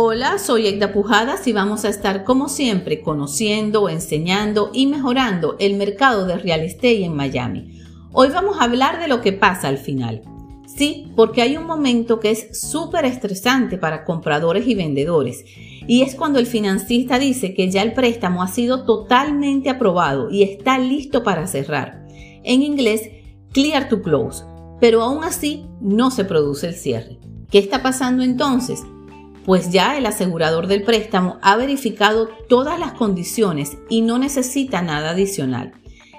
Hola, soy Egda Pujadas y vamos a estar como siempre conociendo, enseñando y mejorando el mercado de real estate en Miami. Hoy vamos a hablar de lo que pasa al final. Sí, porque hay un momento que es súper estresante para compradores y vendedores y es cuando el financista dice que ya el préstamo ha sido totalmente aprobado y está listo para cerrar. En inglés, clear to close, pero aún así no se produce el cierre. ¿Qué está pasando entonces? Pues ya el asegurador del préstamo ha verificado todas las condiciones y no necesita nada adicional.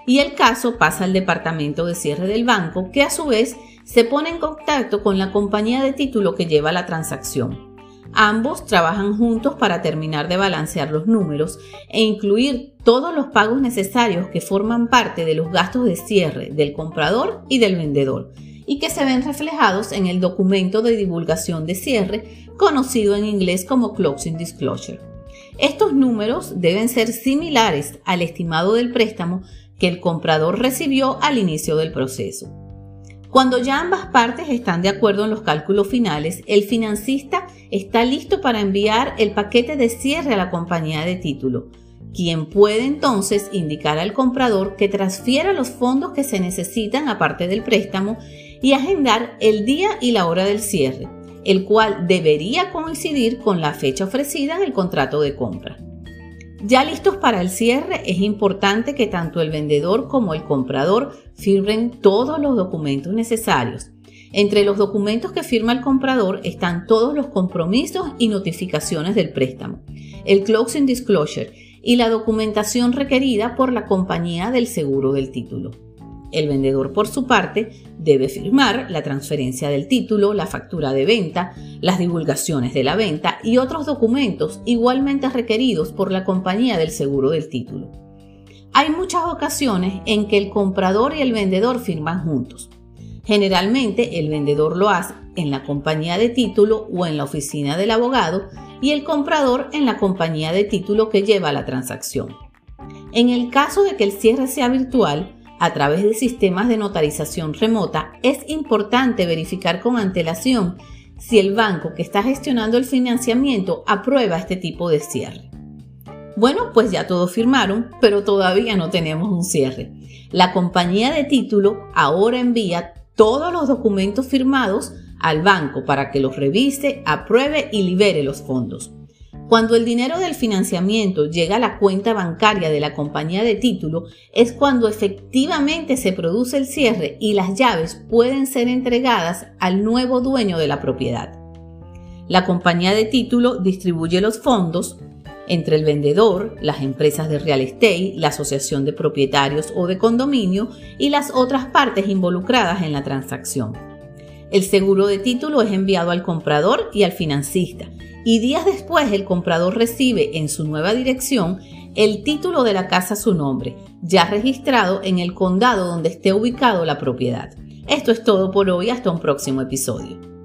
Y el caso pasa al departamento de cierre del banco, que a su vez se pone en contacto con la compañía de título que lleva la transacción. Ambos trabajan juntos para terminar de balancear los números e incluir todos los pagos necesarios que forman parte de los gastos de cierre del comprador y del vendedor y que se ven reflejados en el documento de divulgación de cierre, conocido en inglés como Closing Disclosure. Estos números deben ser similares al estimado del préstamo que el comprador recibió al inicio del proceso. Cuando ya ambas partes están de acuerdo en los cálculos finales, el financista está listo para enviar el paquete de cierre a la compañía de título, quien puede entonces indicar al comprador que transfiera los fondos que se necesitan aparte del préstamo y agendar el día y la hora del cierre, el cual debería coincidir con la fecha ofrecida en el contrato de compra. Ya listos para el cierre, es importante que tanto el vendedor como el comprador firmen todos los documentos necesarios. Entre los documentos que firma el comprador están todos los compromisos y notificaciones del préstamo, el closing disclosure y la documentación requerida por la compañía del seguro del título. El vendedor, por su parte, debe firmar la transferencia del título, la factura de venta, las divulgaciones de la venta y otros documentos igualmente requeridos por la compañía del seguro del título. Hay muchas ocasiones en que el comprador y el vendedor firman juntos. Generalmente el vendedor lo hace en la compañía de título o en la oficina del abogado y el comprador en la compañía de título que lleva la transacción. En el caso de que el cierre sea virtual, a través de sistemas de notarización remota, es importante verificar con antelación si el banco que está gestionando el financiamiento aprueba este tipo de cierre. Bueno, pues ya todos firmaron, pero todavía no tenemos un cierre. La compañía de título ahora envía todos los documentos firmados al banco para que los revise, apruebe y libere los fondos. Cuando el dinero del financiamiento llega a la cuenta bancaria de la compañía de título es cuando efectivamente se produce el cierre y las llaves pueden ser entregadas al nuevo dueño de la propiedad. La compañía de título distribuye los fondos entre el vendedor, las empresas de real estate, la asociación de propietarios o de condominio y las otras partes involucradas en la transacción. El seguro de título es enviado al comprador y al financista y días después el comprador recibe en su nueva dirección el título de la casa a su nombre, ya registrado en el condado donde esté ubicado la propiedad. Esto es todo por hoy, hasta un próximo episodio.